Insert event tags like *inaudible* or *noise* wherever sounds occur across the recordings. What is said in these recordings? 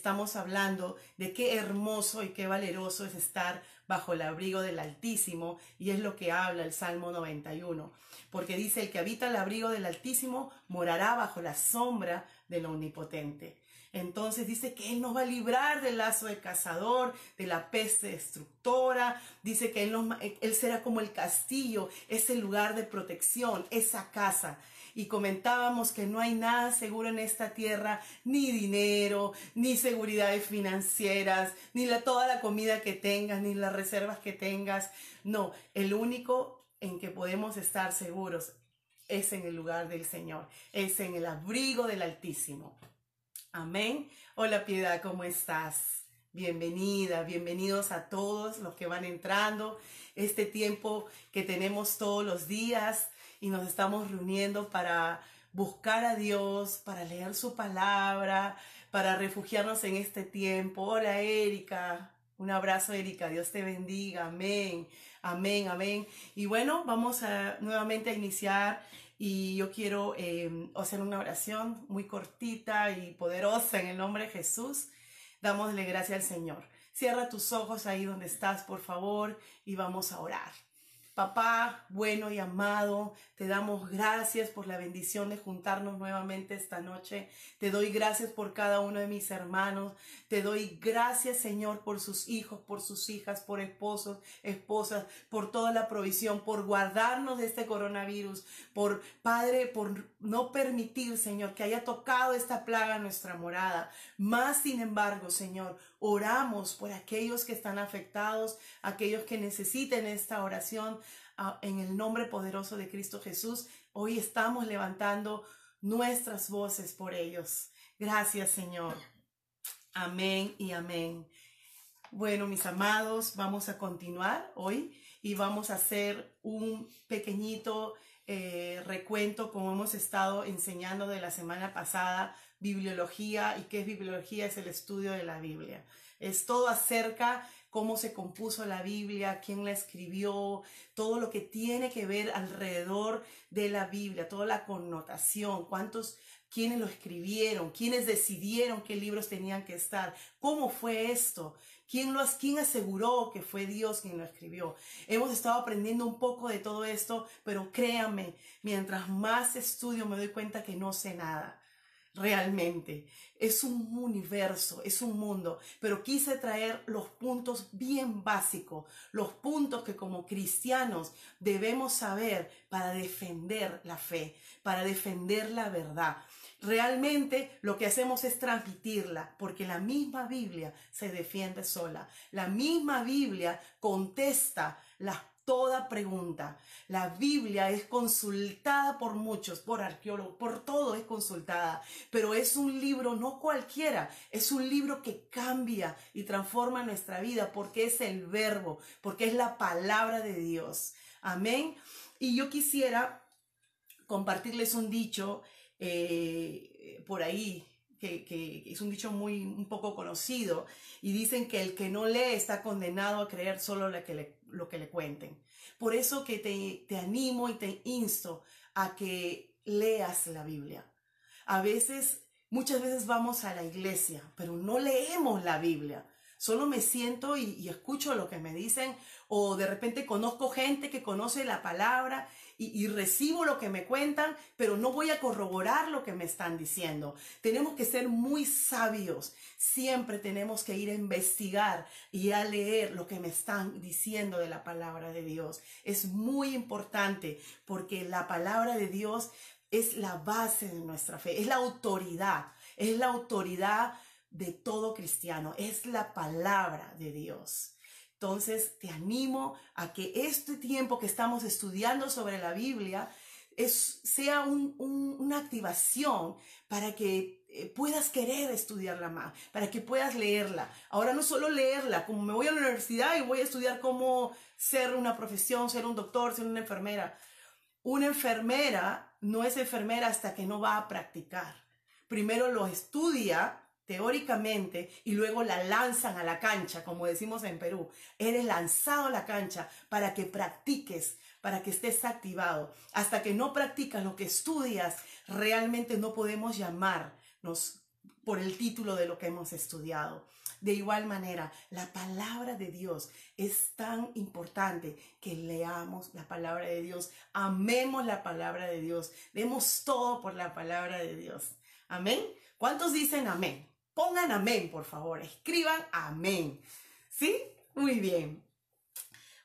Estamos hablando de qué hermoso y qué valeroso es estar bajo el abrigo del Altísimo y es lo que habla el Salmo 91, porque dice, el que habita el abrigo del Altísimo morará bajo la sombra del Omnipotente. Entonces dice que Él nos va a librar del lazo del cazador, de la peste destructora. Dice que él, él será como el castillo, ese lugar de protección, esa casa. Y comentábamos que no hay nada seguro en esta tierra, ni dinero, ni seguridades financieras, ni la, toda la comida que tengas, ni las reservas que tengas. No, el único en que podemos estar seguros es en el lugar del Señor, es en el abrigo del Altísimo. Amén. Hola Piedad, ¿cómo estás? Bienvenida, bienvenidos a todos los que van entrando. Este tiempo que tenemos todos los días y nos estamos reuniendo para buscar a Dios, para leer su palabra, para refugiarnos en este tiempo. Hola Erika, un abrazo Erika, Dios te bendiga, amén, amén, amén. Y bueno, vamos a nuevamente a iniciar y yo quiero em, hacer una oración muy cortita y poderosa en el nombre de Jesús. Dámosle gracias al Señor. Cierra tus ojos ahí donde estás, por favor, y vamos a orar. Papá bueno y amado, te damos gracias por la bendición de juntarnos nuevamente esta noche. Te doy gracias por cada uno de mis hermanos. Te doy gracias, Señor, por sus hijos, por sus hijas, por esposos, esposas, por toda la provisión, por guardarnos de este coronavirus, por, Padre, por no permitir, Señor, que haya tocado esta plaga nuestra morada. Más, sin embargo, Señor, oramos por aquellos que están afectados, aquellos que necesiten esta oración en el nombre poderoso de Cristo Jesús. Hoy estamos levantando nuestras voces por ellos. Gracias, Señor. Amén y amén. Bueno, mis amados, vamos a continuar hoy y vamos a hacer un pequeñito eh, recuento como hemos estado enseñando de la semana pasada, bibliología y qué es bibliología, es el estudio de la Biblia. Es todo acerca cómo se compuso la Biblia, quién la escribió, todo lo que tiene que ver alrededor de la Biblia, toda la connotación, cuántos, quiénes lo escribieron, quiénes decidieron qué libros tenían que estar, cómo fue esto, ¿Quién, lo, ¿Quién aseguró que fue Dios quien lo escribió? Hemos estado aprendiendo un poco de todo esto, pero créame, mientras más estudio me doy cuenta que no sé nada realmente. Es un universo, es un mundo, pero quise traer los puntos bien básicos, los puntos que como cristianos debemos saber para defender la fe, para defender la verdad. Realmente lo que hacemos es transmitirla, porque la misma Biblia se defiende sola. La misma Biblia contesta las toda pregunta. La Biblia es consultada por muchos, por arqueólogos, por todo es consultada, pero es un libro no cualquiera, es un libro que cambia y transforma nuestra vida porque es el verbo, porque es la palabra de Dios. Amén. Y yo quisiera compartirles un dicho eh, por ahí que, es un dicho muy un poco conocido, y dicen que el que no lee está condenado a creer solo lo que le, lo que le cuenten. Por eso que te, te animo y te insto a que leas la Biblia. A veces, muchas veces vamos a la iglesia, pero no leemos la Biblia. Solo me siento y, y, escucho lo que me dicen o de repente conozco gente que conoce la palabra y, recibo lo que me cuentan, pero no voy a corroborar lo que me están diciendo. Tenemos que ser muy sabios. Siempre tenemos que ir a investigar y a leer lo que me están diciendo de la palabra de Dios. Es muy importante porque la palabra de Dios es la base de nuestra fe, es la autoridad, es la autoridad de todo cristiano, es la palabra de Dios. Entonces, te animo a que este tiempo que estamos estudiando sobre la Biblia es, sea una activación para que eh, puedas querer estudiarla más, para que puedas leerla. Ahora no solo leerla, como me voy a la universidad y voy a estudiar cómo ser una profesión, ser un doctor, ser una enfermera. Una enfermera no es enfermera hasta que no va a practicar. Primero lo estudia teóricamente y luego la lanzan a la cancha, como decimos en Perú. Eres lanzado a la cancha para que practiques, para que estés activado. Hasta que no practicas lo que estudias, realmente no podemos llamarnos por el título de lo que hemos estudiado. De igual manera, la palabra de Dios es tan importante que leamos la palabra de Dios, amemos la palabra de Dios, demos todo por la palabra de Dios. Amén. ¿Cuántos dicen amén? Pongan amén, por favor. Escriban amén. ¿Sí? Muy bien.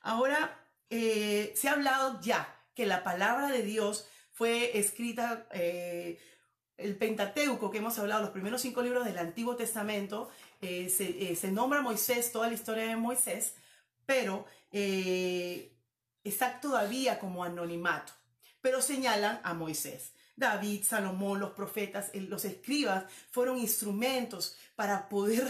Ahora, eh, se ha hablado ya que la palabra de Dios fue escrita, eh, el Pentateuco que hemos hablado, los primeros cinco libros del Antiguo Testamento, eh, se, nombra Moisés, toda la historia de Moisés, pero está todavía como anonimato, pero señalan a Moisés. David, Salomón, los profetas, los escribas fueron instrumentos para poder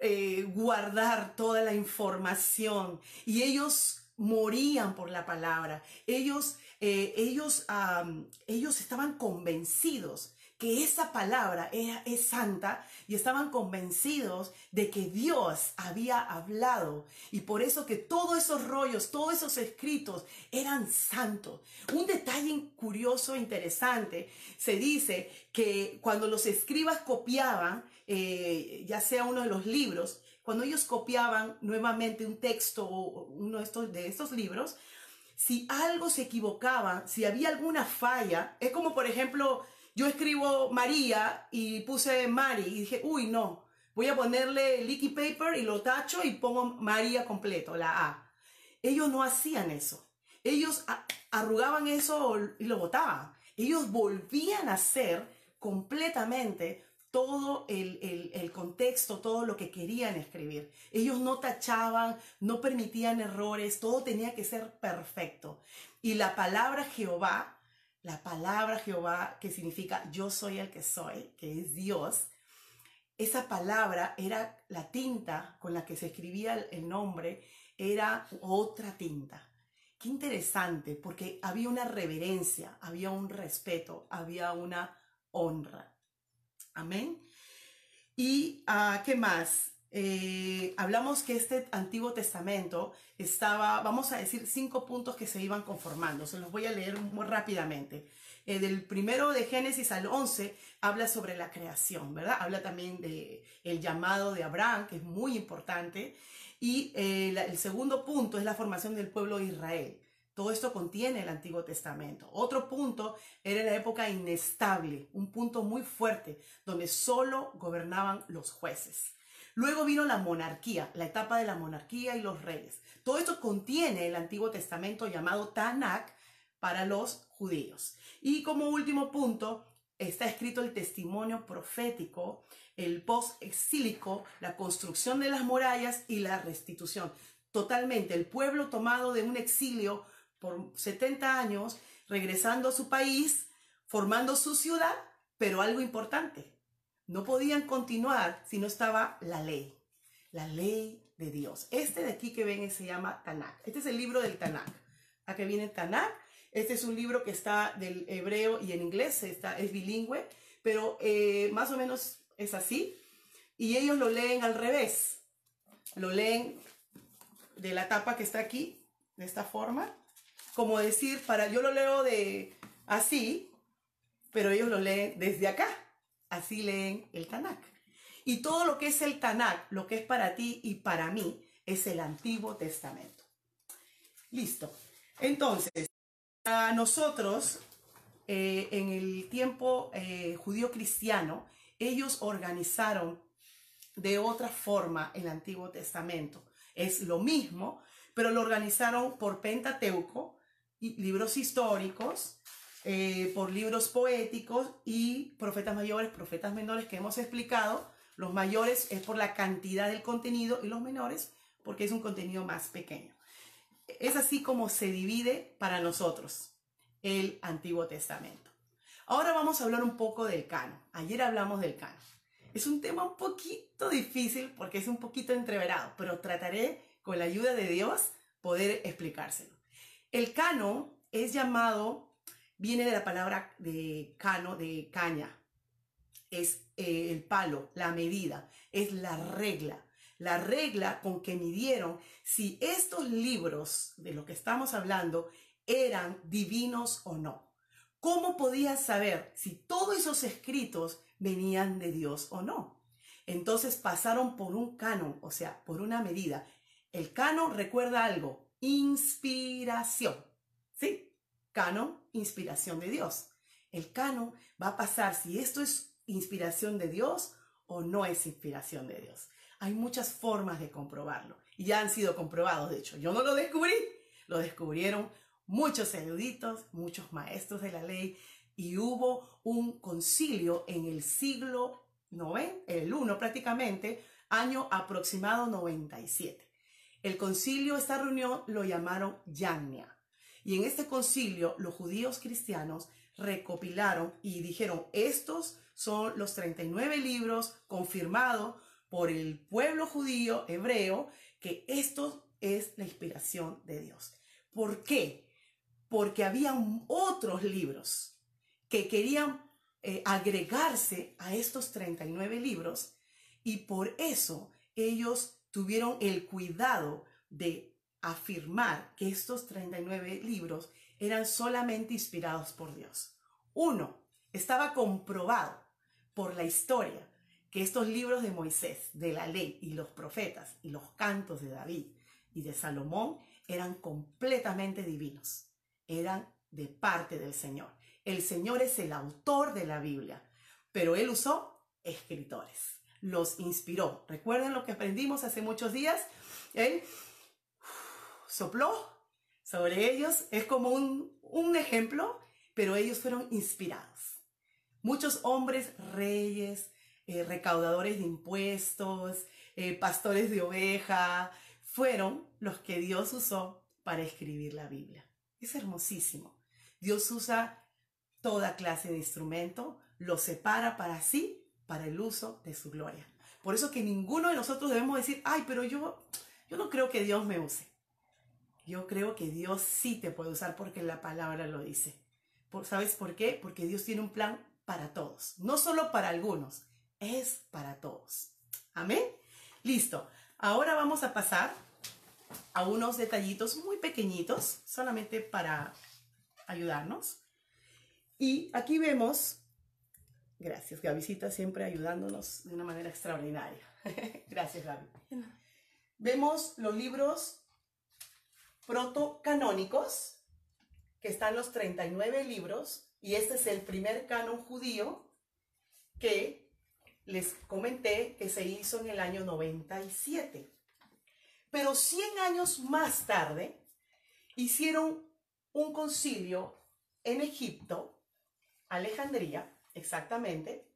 eh, guardar toda la información y ellos morían por la palabra. Ellos, eh, ellos, ellos estaban convencidos que esa palabra es santa y estaban convencidos de que Dios había hablado y por eso que todos esos rollos, todos esos escritos eran santos. Un detalle curioso, interesante, se dice que cuando los escribas copiaban, eh, ya sea uno de los libros, cuando ellos copiaban nuevamente un texto o uno de estos, de estos libros, si algo se equivocaba, si había alguna falla, es como por ejemplo, yo escribo María y puse Mari y dije, uy, no, voy a ponerle leaky paper y lo tacho y pongo María completo, la A. Ellos no hacían eso. Ellos arrugaban eso y lo botaban. Ellos volvían a hacer completamente todo el, el, contexto, todo lo que querían escribir. Ellos no tachaban, no permitían errores, todo tenía que ser perfecto. Y la palabra Jehová la palabra Jehová, que significa yo soy el que soy, que es Dios, esa palabra era la tinta con la que se escribía el nombre, era otra tinta. Qué interesante, porque había una reverencia, había un respeto, había una honra. Amén. ¿Y uh, qué más? Eh, hablamos que este Antiguo Testamento estaba, vamos a decir, cinco puntos que se iban conformando. Se los voy a leer muy rápidamente. Eh, del primero de Génesis al 11 habla sobre la creación, ¿verdad? Habla también de el llamado de Abraham, que es muy importante. Y eh, el segundo punto es la formación del pueblo de Israel. Todo esto contiene el Antiguo Testamento. Otro punto era la época inestable, un punto muy fuerte, donde solo gobernaban los jueces. Luego vino la monarquía, la etapa de la monarquía y los reyes. Todo esto contiene el Antiguo Testamento llamado Tanakh para los judíos. Y como último punto, está escrito el testimonio profético, el post-exílico, la construcción de las murallas y la restitución. Totalmente, el pueblo tomado de un exilio por 70 años, regresando a su país, formando su ciudad, pero algo importante, no podían continuar si no estaba la ley, la ley de Dios. Este de aquí que ven se llama Tanakh. Este es el libro del Tanakh. Aquí viene Tanakh. Este es un libro que está del hebreo y en inglés, está, es bilingüe, pero eh, más o menos es así. Y ellos lo leen al revés. Lo leen de la tapa que está aquí, de esta forma. Como decir, para yo lo leo de así, pero ellos lo leen desde acá. Así leen el Tanakh. Y todo lo que es el Tanakh, lo que es para ti y para mí, es el Antiguo Testamento. Listo. Entonces, a nosotros, eh, en el tiempo eh, judío cristiano, ellos organizaron de otra forma el Antiguo Testamento. Es lo mismo, pero lo organizaron por Pentateuco, y libros históricos, eh, por libros poéticos y profetas mayores, profetas menores que hemos explicado. Los mayores es por la cantidad del contenido y los menores porque es un contenido más pequeño. Es así como se divide para nosotros el Antiguo Testamento. Ahora vamos a hablar un poco del cano. Ayer hablamos del cano. Es un tema un poquito difícil porque es un poquito entreverado, pero trataré con la ayuda de Dios poder explicárselo. El cano es llamado, viene de la palabra de cano, de caña. Es eh, el palo, la medida, es la regla. La regla con que midieron si estos libros de lo que estamos hablando eran divinos o no. ¿Cómo podías saber si todos esos escritos venían de Dios o no? Entonces pasaron por un canon, o sea, por una medida. El canon recuerda algo, inspiración. ¿Sí? Canon, inspiración de Dios. El canon va a pasar si esto es inspiración de Dios o no es inspiración de Dios. Hay muchas formas de comprobarlo y ya han sido comprobados, de hecho. Yo no lo descubrí, lo descubrieron muchos eruditos, muchos maestros de la ley, y hubo un concilio en el siglo IX, el 1 prácticamente, año aproximado 97. El concilio, esta reunión lo llamaron Yagna. Y en este concilio los judíos cristianos recopilaron y dijeron, estos son los 39 libros confirmados por el pueblo judío hebreo, que esto es la inspiración de Dios. ¿Por qué? porque había otros libros que querían eh, agregarse a estos 39 libros y por eso ellos tuvieron el cuidado de afirmar que estos 39 libros eran solamente inspirados por Dios. Uno, estaba comprobado por la historia que estos libros de Moisés, de la ley y los profetas y los cantos de David y de Salomón eran completamente divinos eran de parte del Señor. El Señor es el autor de la Biblia, pero Él usó escritores, los inspiró. ¿Recuerden lo que aprendimos hace muchos días? Él sopló sobre ellos, es como un, ejemplo, pero ellos fueron inspirados. Muchos hombres, reyes, eh, recaudadores de impuestos, eh, pastores de oveja, fueron los que Dios usó para escribir la Biblia. Es hermosísimo. Dios usa toda clase de instrumento, lo separa para sí, para el uso de su gloria. Por eso que ninguno de nosotros debemos decir, ay, pero yo, yo no creo que Dios me use. Yo creo que Dios sí te puede usar porque la palabra lo dice. ¿Sabes por qué? Porque Dios tiene un plan para todos, no solo para algunos, es para todos. Amén. Listo. Ahora vamos a pasar a unos detallitos muy pequeñitos, solamente para ayudarnos. Y aquí vemos, gracias Gavisita, siempre ayudándonos de una manera extraordinaria. *laughs* gracias Gaby. Vemos los libros protocanónicos, que están los 39 libros, y este es el primer canon judío que les comenté que se hizo en el año 97. Pero 100 años más tarde hicieron un concilio en Egipto, Alejandría, exactamente,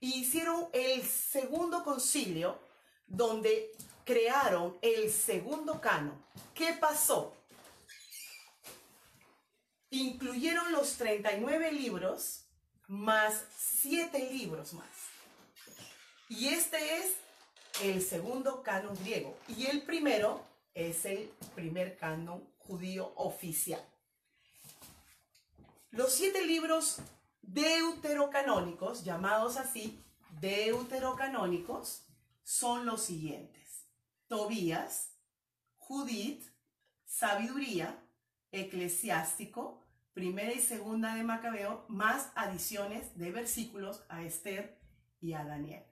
y hicieron el segundo concilio donde crearon el segundo canon. ¿Qué pasó? Incluyeron los 39 libros más 7 libros más. Y este es el segundo canon griego y el primero es el primer canon judío oficial. Los siete libros deuterocanónicos, llamados así, deuterocanónicos, son los siguientes. Tobías, Judith, Sabiduría, Eclesiástico, Primera y Segunda de Macabeo, más adiciones de versículos a Esther y a Daniel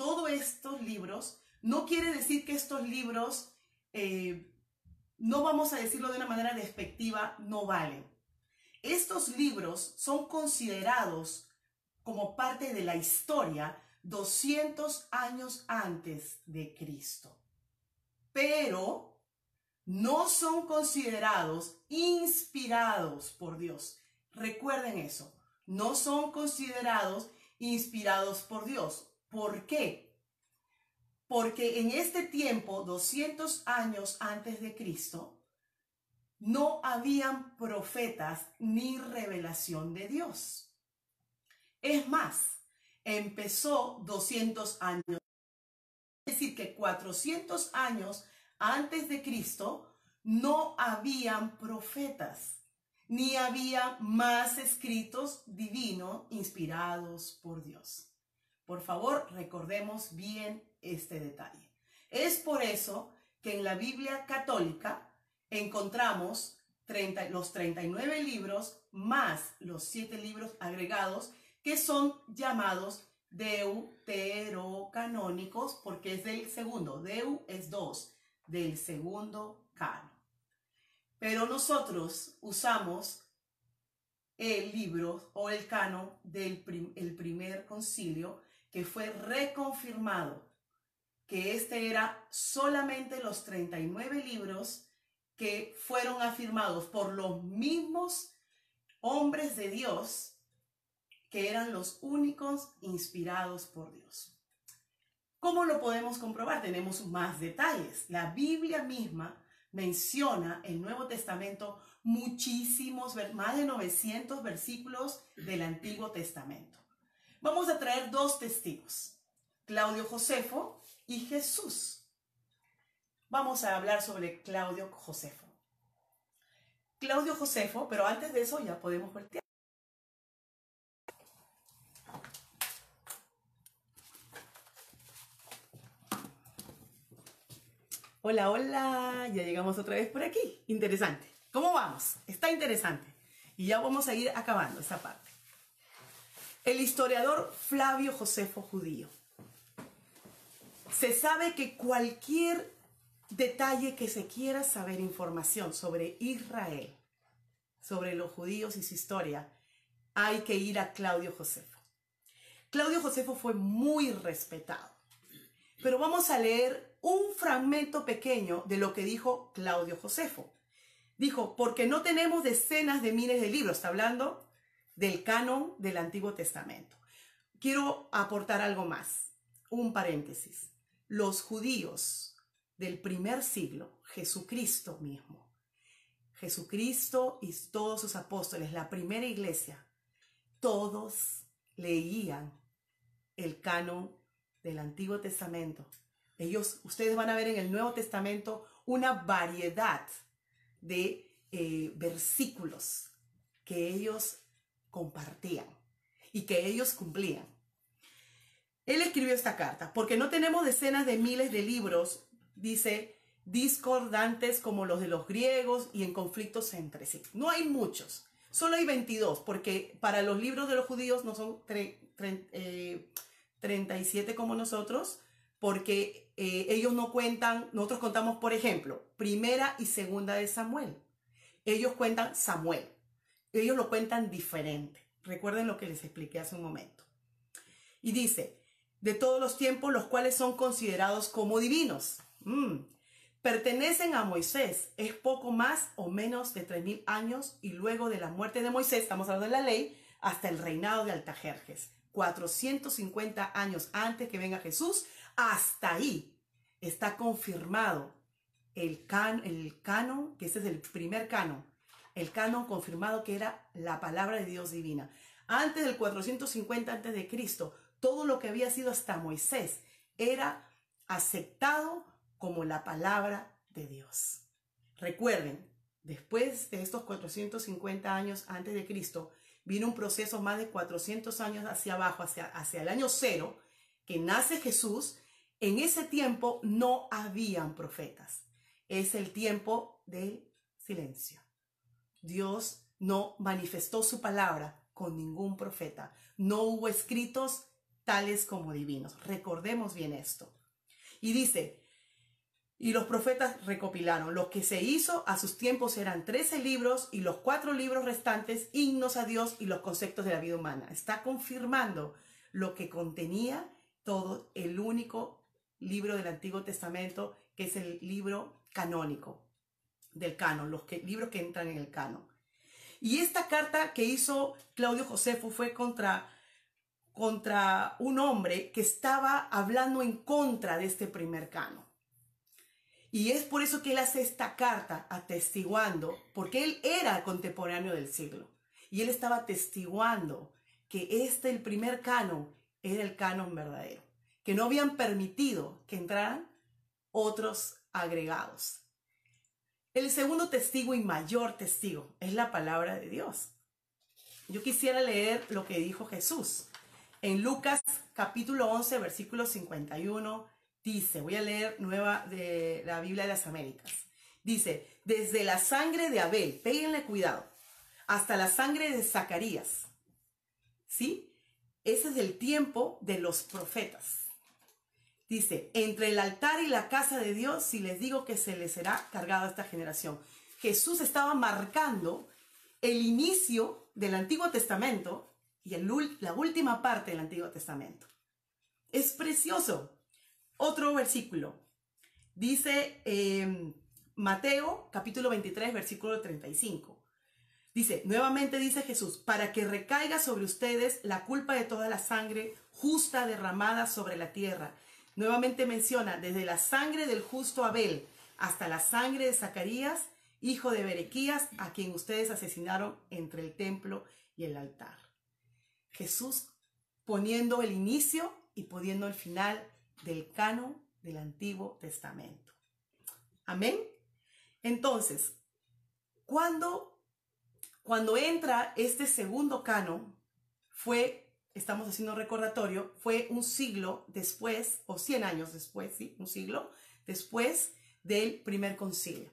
todos estos libros, no quiere decir que estos libros, eh, no vamos a decirlo de una manera despectiva, no valen. Estos libros son considerados como parte de la historia 200 años antes de Cristo. Pero no son considerados inspirados por Dios. Recuerden eso, no son considerados inspirados por Dios. ¿Por qué? Porque en este tiempo, 200 años antes de Cristo, no habían profetas ni revelación de Dios. Es más, empezó 200 años. Que 400 años antes de Cristo no habían profetas, ni había más escritos divinos inspirados por Dios. Por favor, recordemos bien este detalle. Es por eso que en la Biblia católica encontramos los 39 libros más los 7 libros agregados que son llamados deuterocanónicos porque es del segundo. Deu es dos, del segundo cano. Pero nosotros usamos el libro o el cano del el primer concilio que fue reconfirmado, que este era solamente los 39 libros que fueron afirmados por los mismos hombres de Dios que eran los únicos inspirados por Dios. ¿Cómo lo podemos comprobar? Tenemos más detalles. La Biblia misma menciona el Nuevo Testamento muchísimos, más de 900 versículos del Antiguo Testamento. Vamos a traer dos testigos, Claudio Josefo y Jesús. Vamos a hablar sobre Claudio Josefo. Claudio Josefo, pero antes de eso ya podemos voltear. Hola, hola, ya llegamos otra vez por aquí. Interesante. ¿Cómo vamos? Está interesante. Y ya vamos a ir acabando esa parte. El historiador Flavio Josefo Judío. Se sabe que cualquier detalle que se quiera saber información sobre Israel, sobre los judíos y su historia, hay que ir a Claudio Josefo. Claudio Josefo fue muy respetado. Pero vamos a leer un fragmento pequeño de lo que dijo Claudio Josefo. Dijo, porque no tenemos decenas de miles de libros, está hablando del canon del Antiguo Testamento. Quiero aportar algo más, un paréntesis. Los judíos del primer siglo, Jesucristo mismo, Jesucristo y todos sus apóstoles, la primera iglesia, todos leían el canon del Antiguo Testamento. Ellos, ustedes van a ver en el Nuevo Testamento una variedad de eh, versículos que ellos compartían y que ellos cumplían. Él escribió esta carta, porque no tenemos decenas de miles de libros, dice, discordantes como los de los griegos y en conflictos entre sí. No hay muchos, solo hay 22, porque para los libros de los judíos no son 37 como nosotros, porque eh, ellos no cuentan, nosotros contamos, por ejemplo, primera y segunda de Samuel. Ellos cuentan Samuel. Ellos lo cuentan diferente. Recuerden lo que les expliqué hace un momento. Y dice, de todos los tiempos, los cuales son considerados como divinos. Mm. Pertenecen a Moisés. Es poco más o menos de 3.000 años y luego de la muerte de Moisés, estamos hablando de la ley, hasta el reinado de Altajerjes. 450 años antes que venga Jesús, hasta ahí está confirmado el, can, canon, que ese es el primer canon, el canon confirmado que era la palabra de Dios divina. Antes del 450 antes de Cristo, todo lo que había sido hasta Moisés era aceptado como la palabra de Dios. Recuerden, después de estos 450 años antes de Cristo, vino un proceso más de 400 años hacia abajo, hacia, hacia el año cero, que nace Jesús. En ese tiempo no habían profetas. Es el tiempo del silencio. Dios no manifestó su palabra con ningún profeta. No hubo escritos tales como divinos. Recordemos bien esto. Y dice, y los profetas recopilaron. Lo que se hizo a sus tiempos eran 13 libros y los cuatro libros restantes, himnos a Dios y los conceptos de la vida humana. Está confirmando lo que contenía todo el único libro del Antiguo Testamento, que es el libro canónico del canon, los libros que entran en el canon. Y esta carta que hizo Claudio Josefo fue contra, contra un hombre que estaba hablando en contra de este primer canon. Y es por eso que él hace esta carta atestiguando, porque él era contemporáneo del siglo. Y él estaba atestiguando que este, el primer canon, era el canon verdadero, que no habían permitido que entraran otros agregados. El segundo testigo y mayor testigo es la palabra de Dios. Yo quisiera leer lo que dijo Jesús. En Lucas capítulo 11, versículo 51, dice, voy a leer nueva de la Biblia de las Américas. Dice, desde la sangre de Abel, péguenle cuidado, hasta la sangre de Zacarías. ¿Sí? Ese es el tiempo de los profetas. Dice, entre el altar y la casa de Dios, si les digo que se les será cargado esta generación. Jesús estaba marcando el inicio del Antiguo Testamento y la última parte del Antiguo Testamento. Es precioso. Otro versículo. Dice em, Mateo capítulo 23, versículo 35. Dice, nuevamente dice Jesús, para que recaiga sobre ustedes la culpa de toda la sangre justa derramada sobre la tierra. Nuevamente menciona, desde la sangre del justo Abel hasta la sangre de Zacarías, hijo de Berequías, a quien ustedes asesinaron entre el templo y el altar. Jesús poniendo el inicio y poniendo el final del canon del Antiguo Testamento. Amén. Entonces, cuando, cuando entra este segundo canon, fue, estamos haciendo recordatorio, fue un siglo después, o cien años después, sí, un siglo después del primer concilio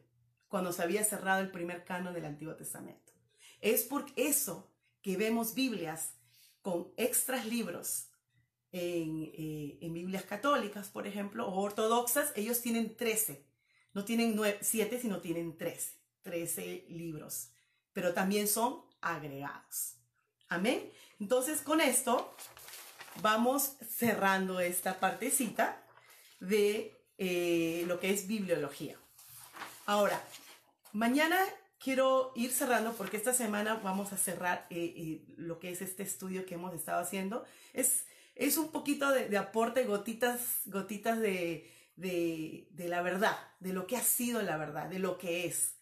cuando se había cerrado el primer canon del Antiguo Testamento. Es por eso que vemos Biblias con extras libros en, eh, Biblias católicas, por ejemplo, o ortodoxas, ellos tienen 13, no tienen 7, sino tienen 13, 13 libros, pero también son agregados. Amén. Entonces, con esto vamos cerrando esta partecita de eh, lo que es bibliología. Ahora, mañana quiero ir cerrando porque esta semana vamos a cerrar eh, eh, lo que es este estudio que hemos estado haciendo. Es, es un poquito de, aporte, gotitas, gotitas de, de, la verdad, de lo que ha sido la verdad, de lo que es.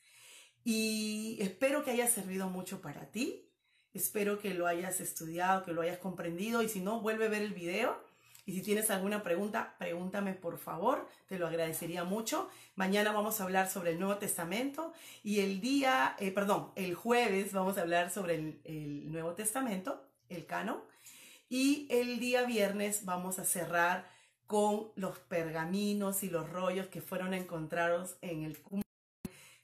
Y espero que haya servido mucho para ti. Espero que lo hayas estudiado, que lo hayas comprendido y si no, vuelve a ver el video y si tienes alguna pregunta, pregúntame por favor, te lo agradecería mucho. Mañana vamos a hablar sobre el Nuevo Testamento y el día, eh, perdón, el jueves vamos a hablar sobre el, el Nuevo Testamento, el canon. Y el día viernes vamos a cerrar con los pergaminos y los rollos que fueron encontrados en el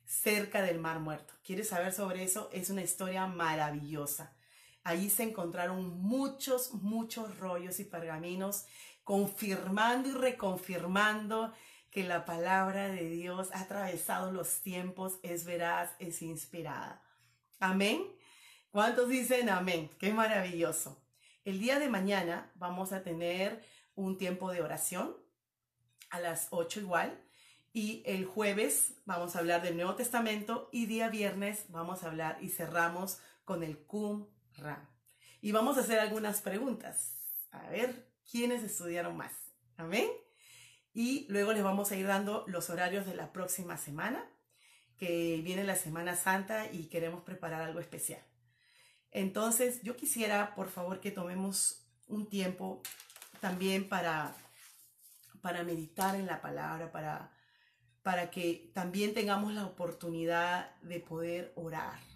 cerca del Mar Muerto. ¿Quieres saber sobre eso? Es una historia maravillosa. Allí se encontraron muchos, muchos rollos y pergaminos confirmando y reconfirmando que la palabra de Dios ha atravesado los tiempos, es veraz, es inspirada. Amén. ¿Cuántos dicen amén? Qué maravilloso. El día de mañana vamos a tener un tiempo de oración a las 8 igual. Y el jueves vamos a hablar del Nuevo Testamento y día viernes vamos a hablar y cerramos con el cum y vamos a hacer algunas preguntas. A ver, ¿quiénes estudiaron más? Amén. Y luego les vamos a ir dando los horarios de la próxima semana, que viene la Semana Santa y queremos preparar algo especial. Entonces, yo quisiera, por favor, que tomemos un tiempo también para, para meditar en la palabra, para, para que también tengamos la oportunidad de poder orar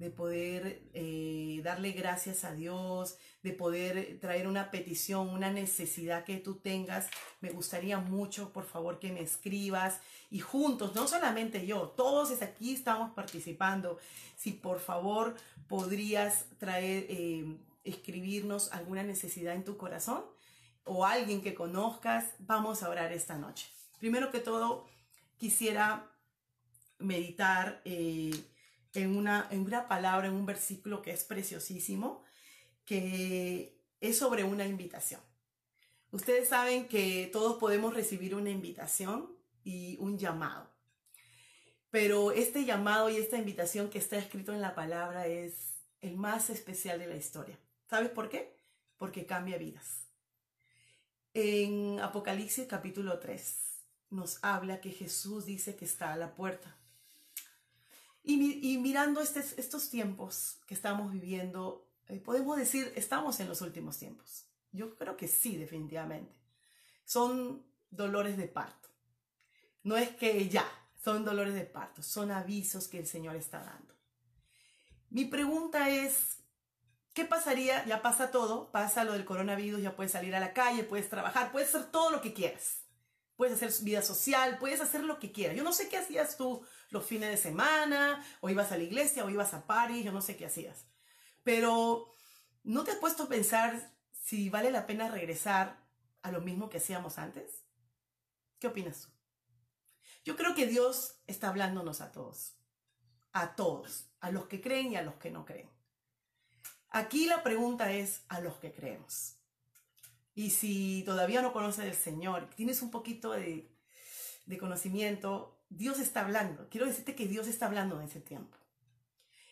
de poder eh, darle gracias a Dios, de poder traer una petición, una necesidad que tú tengas. Me gustaría mucho, por favor, que me escribas y juntos, no solamente yo, todos aquí estamos participando. Si por favor podrías traer, eh, escribirnos alguna necesidad en tu corazón o alguien que conozcas, vamos a orar esta noche. Primero que todo, quisiera meditar. Eh, en una, en una palabra, en un versículo que es preciosísimo, que es sobre una invitación. Ustedes saben que todos podemos recibir una invitación y un llamado. Pero este llamado y esta invitación que está escrito en la palabra es el más especial de la historia. ¿Sabes por qué? Porque cambia vidas. En Apocalipsis capítulo 3 nos habla que Jesús dice que está a la puerta y, mirando estos tiempos que estamos viviendo, eh, podemos decir, estamos en los últimos tiempos. Yo creo que sí, definitivamente. Son dolores de parto. No es que ya, son dolores de parto, son avisos que el Señor está dando. Mi pregunta es, ¿qué pasaría? Ya pasa todo, pasa lo del coronavirus, ya puedes salir a la calle, puedes trabajar, puedes hacer todo lo que quieras. Puedes hacer vida social, puedes hacer lo que quieras. Yo no sé qué hacías tú los fines de semana, o ibas a la iglesia, o ibas a París, yo no sé qué hacías. Pero, ¿no te has puesto a pensar si vale la pena regresar a lo mismo que hacíamos antes? ¿Qué opinas tú? Yo creo que Dios está hablándonos a todos, a todos, a los que creen y a los que no creen. Aquí la pregunta es a los que creemos. Y si todavía no conoces al Señor, tienes un poquito de, de conocimiento, Dios está hablando. Quiero decirte que Dios está hablando en ese tiempo.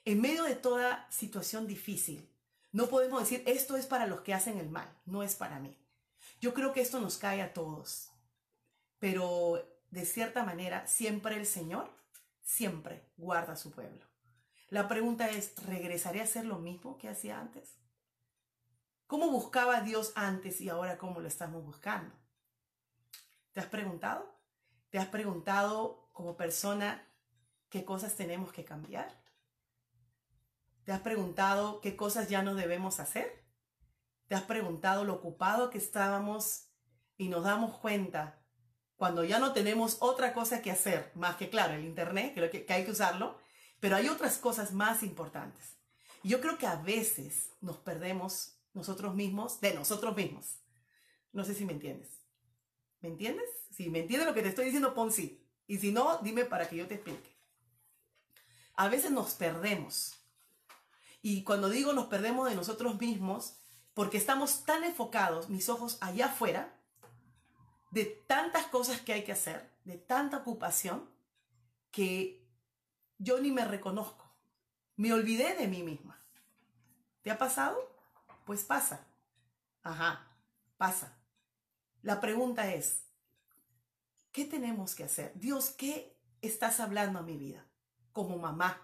En medio de toda situación difícil, no podemos decir esto es para los que hacen el mal, no es para mí. Yo creo que esto nos cae a todos. Pero de cierta manera, siempre el Señor, siempre guarda a su pueblo. La pregunta es, ¿regresaré a hacer lo mismo que hacía antes? ¿Cómo buscaba Dios antes y ahora cómo lo estamos buscando? ¿Te has preguntado? ¿Te has preguntado como persona qué cosas tenemos que cambiar? ¿Te has preguntado qué cosas ya no debemos hacer? ¿Te has preguntado lo ocupado que estábamos y nos damos cuenta cuando ya no tenemos otra cosa que hacer, más que claro, el Internet, creo que, hay que usarlo, pero hay otras cosas más importantes. Yo creo que a veces nos perdemos nosotros mismos de nosotros mismos. No sé si me entiendes. ¿Me entiendes? Si me entiendes lo que te estoy diciendo, pon sí. Y si no, dime para que yo te explique. A veces nos perdemos. Y cuando digo nos perdemos de nosotros mismos, porque estamos tan enfocados, mis ojos allá afuera, de tantas cosas que hay que hacer, de tanta ocupación, que yo ni me reconozco. Me olvidé de mí misma. ¿Te ha pasado? Pues pasa. Ajá, pasa. La pregunta es, ¿qué tenemos que hacer? Dios, ¿qué estás hablando a mi vida como mamá?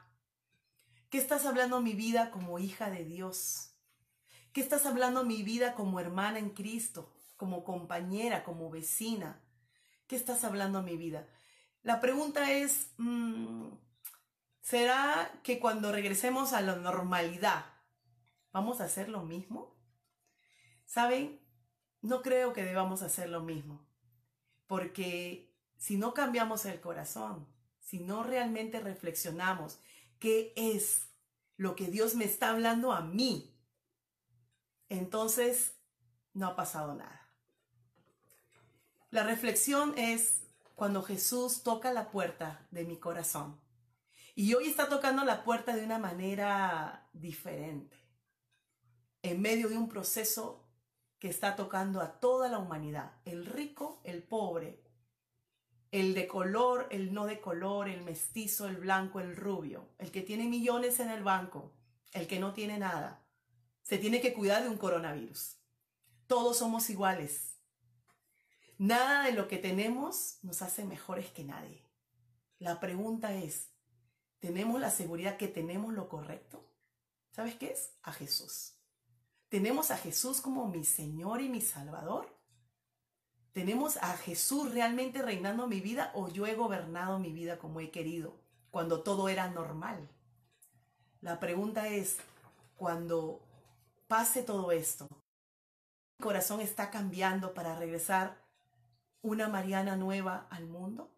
¿Qué estás hablando a mi vida como hija de Dios? ¿Qué estás hablando a mi vida como hermana en Cristo? como compañera, como vecina? ¿Qué estás hablando a mi vida? La pregunta es, mm, ¿será que cuando regresemos a la normalidad vamos a hacer lo mismo? ¿Saben? No creo que debamos hacer lo mismo, porque si no cambiamos el corazón, si no realmente reflexionamos qué es lo que Dios me está hablando a mí, entonces no ha pasado nada. La reflexión es cuando Jesús toca la puerta de mi corazón. Y hoy está tocando la puerta de una manera diferente, en medio de un proceso que está tocando a toda la humanidad, el rico, el pobre, el de color, el no de color, el mestizo, el blanco, el rubio, el que tiene millones en el banco, el que no tiene nada. Se tiene que cuidar de un coronavirus. Todos somos iguales Nada de lo que tenemos nos hace mejores que nadie. La pregunta es, ¿tenemos la seguridad que tenemos lo correcto? ¿Sabes qué es? A Jesús. ¿Tenemos a Jesús como mi Señor y mi Salvador? ¿Tenemos a Jesús realmente reinando mi vida o yo he gobernado mi vida como he querido cuando todo era normal? La pregunta es, cuando pase todo esto, mi corazón está cambiando para regresar una Mariana nueva al mundo?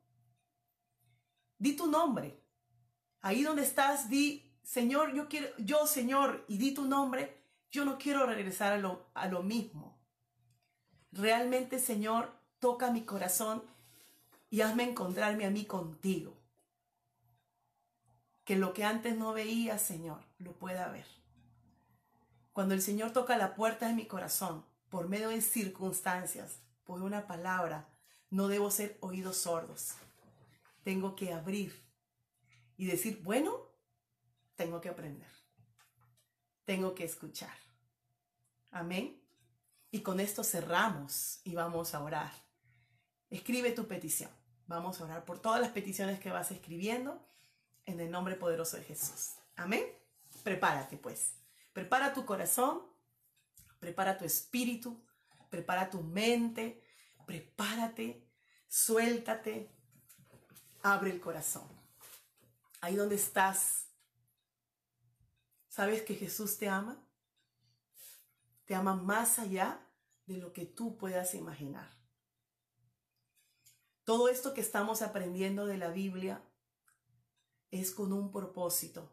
Di tu nombre. Ahí donde estás, di, Señor, yo quiero, yo, Señor, y di tu nombre, yo no quiero regresar a lo, a lo mismo. Realmente, Señor, toca mi corazón y hazme encontrarme a mí contigo. Que lo que antes no veía, Señor, lo pueda ver. Cuando el Señor toca la puerta de mi corazón, por medio de circunstancias, por una palabra, no debo ser oídos sordos. Tengo que abrir y decir, bueno, tengo que aprender. Tengo que escuchar. Amén. Y con esto cerramos y vamos a orar. Escribe tu petición. Vamos a orar por todas las peticiones que vas escribiendo en el nombre poderoso de Jesús. Amén. Prepárate pues. Prepara tu corazón, prepara tu espíritu, prepara tu mente, prepárate, suéltate, abre el corazón. Ahí donde estás, ¿sabes que Jesús te ama? Te ama más allá de lo que tú puedas imaginar. Todo esto que estamos aprendiendo de la Biblia es con un propósito.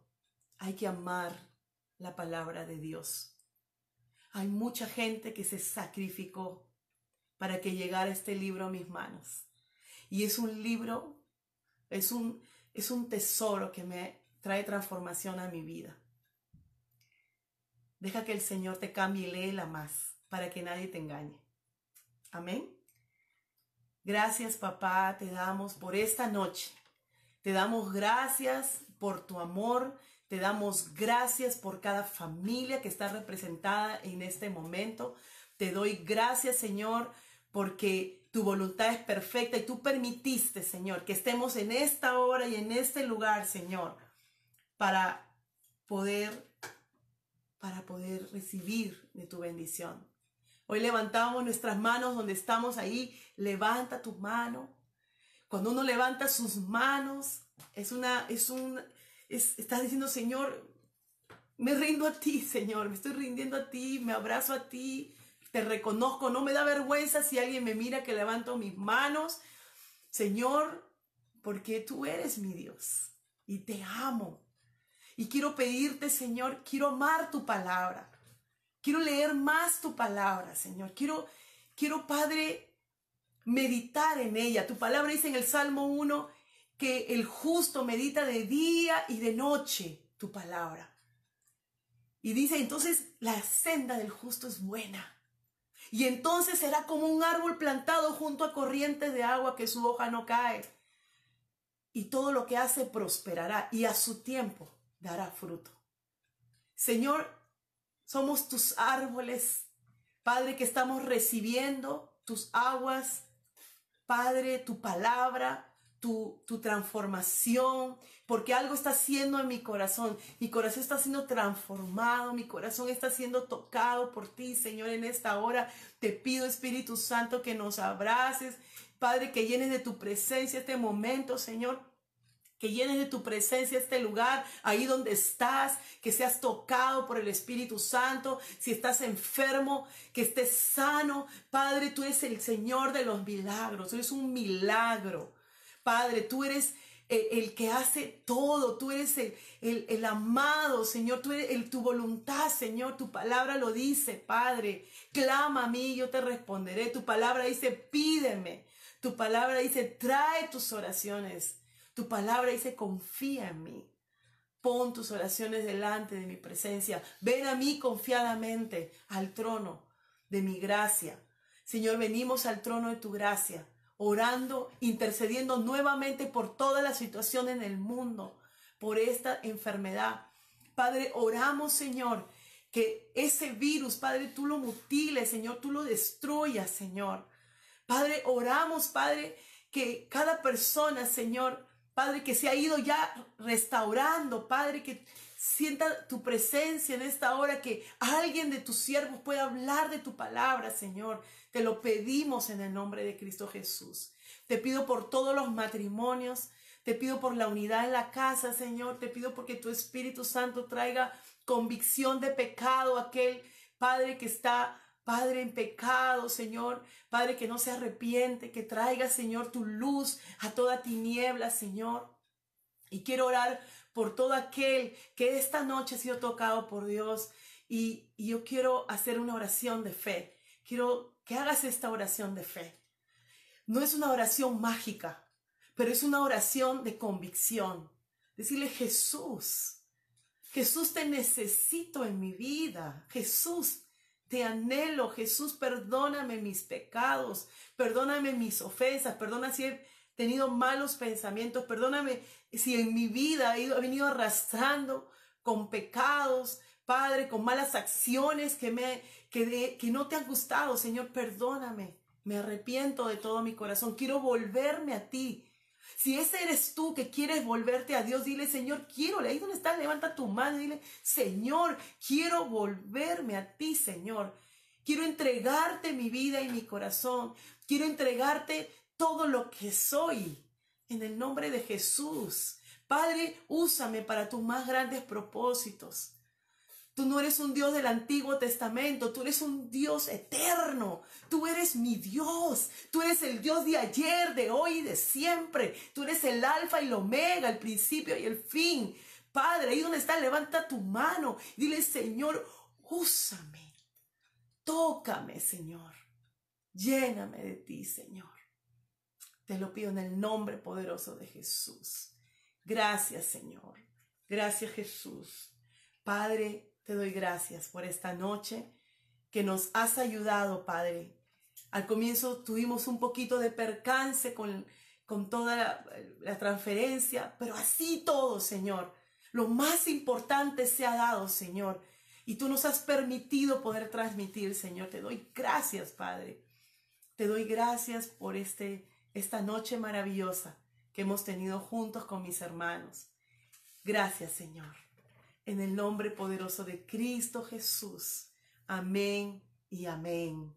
Hay que amar la palabra de Dios. Hay mucha gente que se sacrificó para que llegara este libro a mis manos. Y es un libro, es un, es un tesoro que me trae transformación a mi vida. Deja que el Señor te cambie y léela más para que nadie te engañe. Amén. Gracias papá, te damos por esta noche. Te damos gracias por tu amor. Te damos gracias por cada familia que está representada en este momento. Te doy gracias, Señor, porque tu voluntad es perfecta y tú permitiste, Señor, que estemos en esta hora y en este lugar, Señor, para poder para poder recibir de tu bendición. Hoy levantamos nuestras manos donde estamos ahí. Levanta tu mano. Cuando uno levanta sus manos, es una, es un, es, estás diciendo, Señor, me rindo a ti, Señor, me estoy rindiendo a ti, me abrazo a ti, te reconozco, no me da vergüenza si alguien me mira que levanto mis manos, Señor, porque tú eres mi Dios y te amo. Y quiero pedirte, Señor, quiero amar tu palabra. Quiero leer más tu palabra, Señor. Quiero, quiero, Padre, meditar en ella. Tu palabra dice en el Salmo 1 que el justo medita de día y de noche tu palabra. Y dice, entonces la senda del justo es buena. Y entonces será como un árbol plantado junto a corrientes de agua que su hoja no cae. Y todo lo que hace prosperará y a su tiempo dará fruto. Señor, somos tus árboles, Padre, que estamos recibiendo tus aguas, Padre, tu palabra, tu, tu, transformación, porque algo está haciendo en mi corazón. Mi corazón está siendo transformado, mi corazón está siendo tocado por ti, Señor, en esta hora. Te pido, Espíritu Santo, que nos abraces, Padre, que llenes de tu presencia este momento, Señor que llenes de tu presencia este lugar, ahí donde estás, que seas tocado por el Espíritu Santo, si estás enfermo, que estés sano. Padre, tú eres el Señor de los milagros, tú eres un milagro. Padre, tú eres el, que hace todo, tú eres el, el, amado, Señor, tú eres el, tu voluntad, Señor, tu palabra lo dice, Padre, clama a mí, yo te responderé, tu palabra dice, pídeme, tu palabra dice, trae tus oraciones. Tu palabra dice, confía en mí. Pon tus oraciones delante de mi presencia. Ven a mí confiadamente al trono de mi gracia. Señor, venimos al trono de tu gracia, orando, intercediendo nuevamente por toda la situación en el mundo, por esta enfermedad. Padre, oramos, Señor, que ese virus, Padre, tú lo mutiles, Señor, tú lo destruyas, Señor. Padre, oramos, Padre, que cada persona, Señor, Padre, que se ha ido ya restaurando, Padre, que sienta tu presencia en esta hora, que alguien de tus siervos pueda hablar de tu palabra, Señor. Te lo pedimos en el nombre de Cristo Jesús. Te pido por todos los matrimonios, te pido por la unidad en la casa, Señor. Te pido porque tu Espíritu Santo traiga convicción de pecado a aquel Padre que está Padre en pecado, Señor. Padre que no se arrepiente, que traiga, Señor, tu luz a toda tiniebla, Señor. Y quiero orar por todo aquel que esta noche ha sido tocado por Dios. Y, y yo quiero hacer una oración de fe. Quiero que hagas esta oración de fe. No es una oración mágica, pero es una oración de convicción. Decirle, Jesús, Jesús te necesito en mi vida. Jesús, te anhelo, Jesús, perdóname mis pecados, perdóname mis ofensas, perdona si he tenido malos pensamientos, perdóname si en mi vida he, venido arrastrando con pecados, Padre, con malas acciones que, me, que, que no te han gustado, Señor, perdóname. Me arrepiento de todo mi corazón. Quiero volverme a ti. Si ese eres tú que quieres volverte a Dios, dile, Señor, quiero, ahí donde estás, levanta tu mano y dile, Señor, quiero volverme a ti, Señor. Quiero entregarte mi vida y mi corazón. Quiero entregarte todo lo que soy. En el nombre de Jesús. Padre, úsame para tus más grandes propósitos. Tú no eres un Dios del Antiguo Testamento, tú eres un Dios eterno. Tú eres mi Dios. Tú eres el Dios de ayer, de hoy y de siempre. Tú eres el alfa y el omega, el principio y el fin. Padre, ahí donde está, levanta tu mano. Dile, Señor, úsame. Tócame, Señor. Lléname de ti, Señor. Te lo pido en el nombre poderoso de Jesús. Gracias, Señor. Gracias, Jesús. Padre, te doy gracias por esta noche que nos has ayudado, Padre. Al comienzo tuvimos un poquito de percance con, con toda la, transferencia, pero así todo, Señor. Lo más importante se ha dado, Señor. Y tú nos has permitido poder transmitir, Señor. Te doy gracias, Padre. Te doy gracias por este, esta noche maravillosa que hemos tenido juntos con mis hermanos. Gracias, Señor. En el nombre poderoso de Cristo Jesús. Amén y amén.